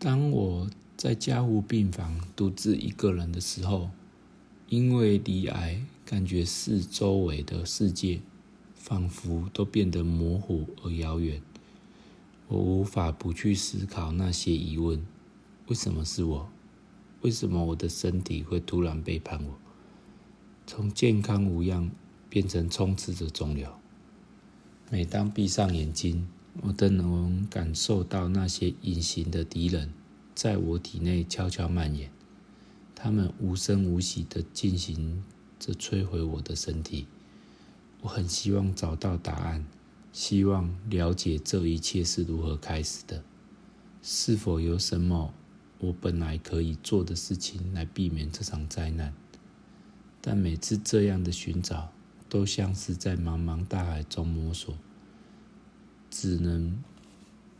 当我在加护病房独自一个人的时候，因为离癌，感觉四周围的世界仿佛都变得模糊而遥远。我无法不去思考那些疑问：为什么是我？为什么我的身体会突然背叛我，从健康无恙变成充斥着肿瘤？每当闭上眼睛，我都能感受到那些隐形的敌人在我体内悄悄蔓延，他们无声无息地进行着摧毁我的身体。我很希望找到答案。希望了解这一切是如何开始的，是否有什么我本来可以做的事情来避免这场灾难？但每次这样的寻找，都像是在茫茫大海中摸索，只能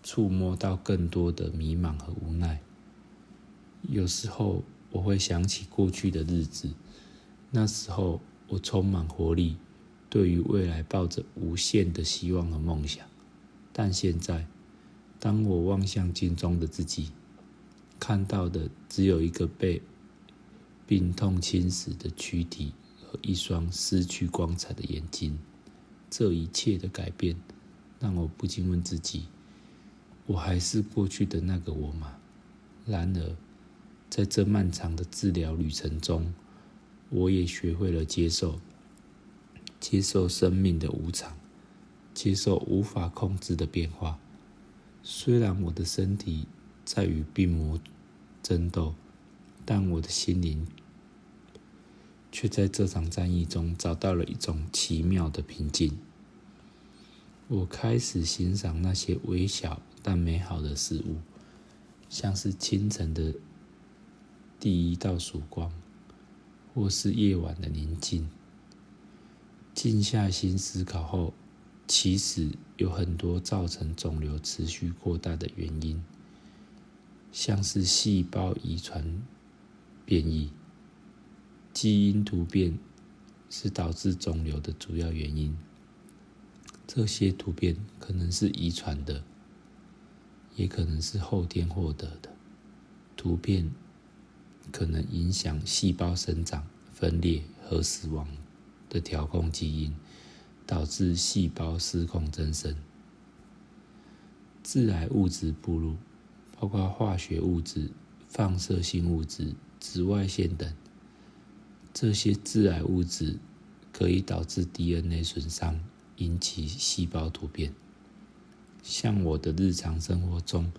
触摸到更多的迷茫和无奈。有时候我会想起过去的日子，那时候我充满活力。对于未来抱着无限的希望和梦想，但现在，当我望向镜中的自己，看到的只有一个被病痛侵蚀的躯体和一双失去光彩的眼睛。这一切的改变，让我不禁问自己：我还是过去的那个我吗？然而，在这漫长的治疗旅程中，我也学会了接受。接受生命的无常，接受无法控制的变化。虽然我的身体在与病魔争斗，但我的心灵却在这场战役中找到了一种奇妙的平静。我开始欣赏那些微小但美好的事物，像是清晨的第一道曙光，或是夜晚的宁静。静下心思考后，其实有很多造成肿瘤持续扩大的原因，像是细胞遗传变异、基因突变是导致肿瘤的主要原因。这些突变可能是遗传的，也可能是后天获得的。突变可能影响细胞生长、分裂和死亡。的调控基因导致细胞失控增生，致癌物质暴露，包括化学物质、放射性物质、紫外线等。这些致癌物质可以导致 DNA 损伤，引起细胞突变。像我的日常生活中，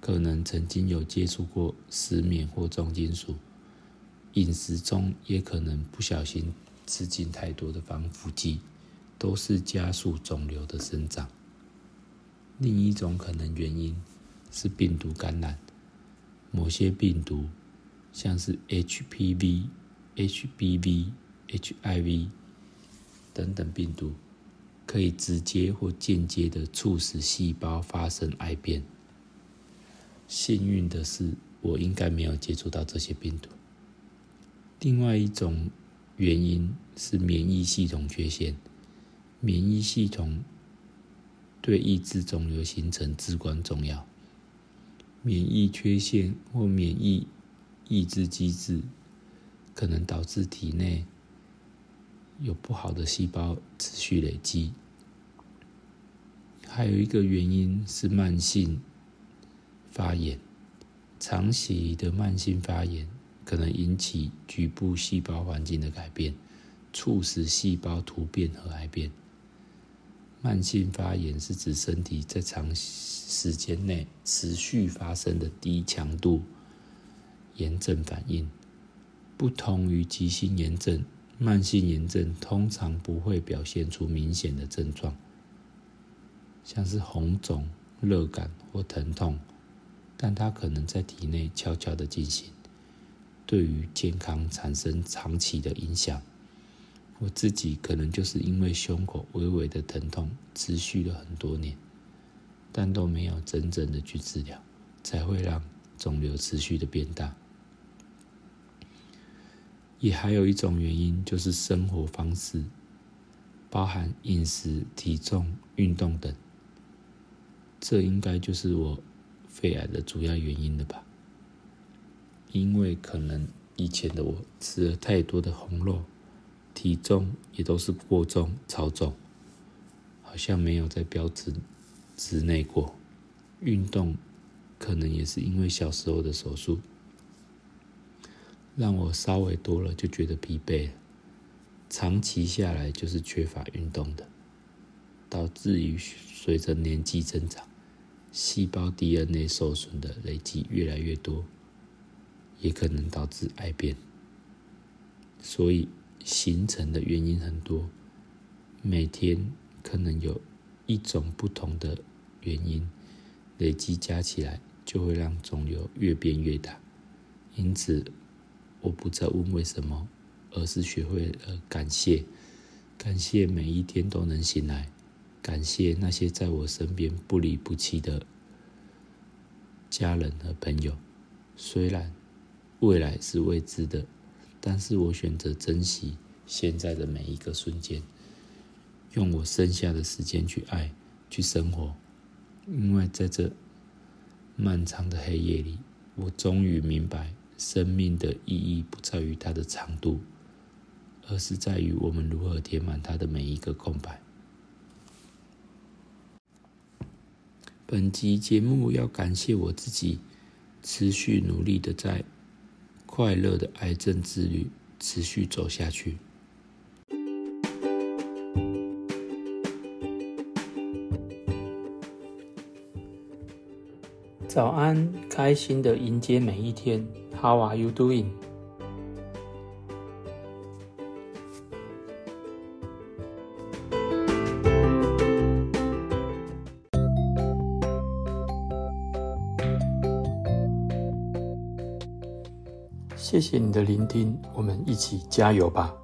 可能曾经有接触过石棉或重金属，饮食中也可能不小心。吃进太多的防腐剂，都是加速肿瘤的生长。另一种可能原因是病毒感染，某些病毒，像是 HPV、HBV、HIV 等等病毒，可以直接或间接的促使细胞发生癌变。幸运的是，我应该没有接触到这些病毒。另外一种。原因是免疫系统缺陷。免疫系统对抑制肿瘤形成至关重要。免疫缺陷或免疫抑制机制可能导致体内有不好的细胞持续累积。还有一个原因是慢性发炎，长期的慢性发炎。可能引起局部细胞环境的改变，促使细胞突变和癌变。慢性发炎是指身体在长时间内持续发生的低强度炎症反应。不同于急性炎症，慢性炎症通常不会表现出明显的症状，像是红肿、热感或疼痛，但它可能在体内悄悄的进行。对于健康产生长期的影响。我自己可能就是因为胸口微微的疼痛持续了很多年，但都没有真正的去治疗，才会让肿瘤持续的变大。也还有一种原因就是生活方式，包含饮食、体重、运动等。这应该就是我肺癌的主要原因了吧？因为可能以前的我吃了太多的红肉，体重也都是过重、超重，好像没有在标准之内过。运动可能也是因为小时候的手术，让我稍微多了就觉得疲惫，长期下来就是缺乏运动的，导致于随着年纪增长。细胞 DNA 受损的累积越来越多，也可能导致癌变。所以形成的原因很多，每天可能有一种不同的原因累积加起来，就会让肿瘤越变越大。因此，我不再问为什么，而是学会了感谢，感谢每一天都能醒来。感谢那些在我身边不离不弃的家人和朋友。虽然未来是未知的，但是我选择珍惜现在的每一个瞬间，用我剩下的时间去爱、去生活。因为在这漫长的黑夜里，我终于明白，生命的意义不在于它的长度，而是在于我们如何填满它的每一个空白。本集节目要感谢我自己，持续努力的在快乐的癌症之旅持续走下去。早安，开心的迎接每一天。How are you doing？谢谢你的聆听，我们一起加油吧。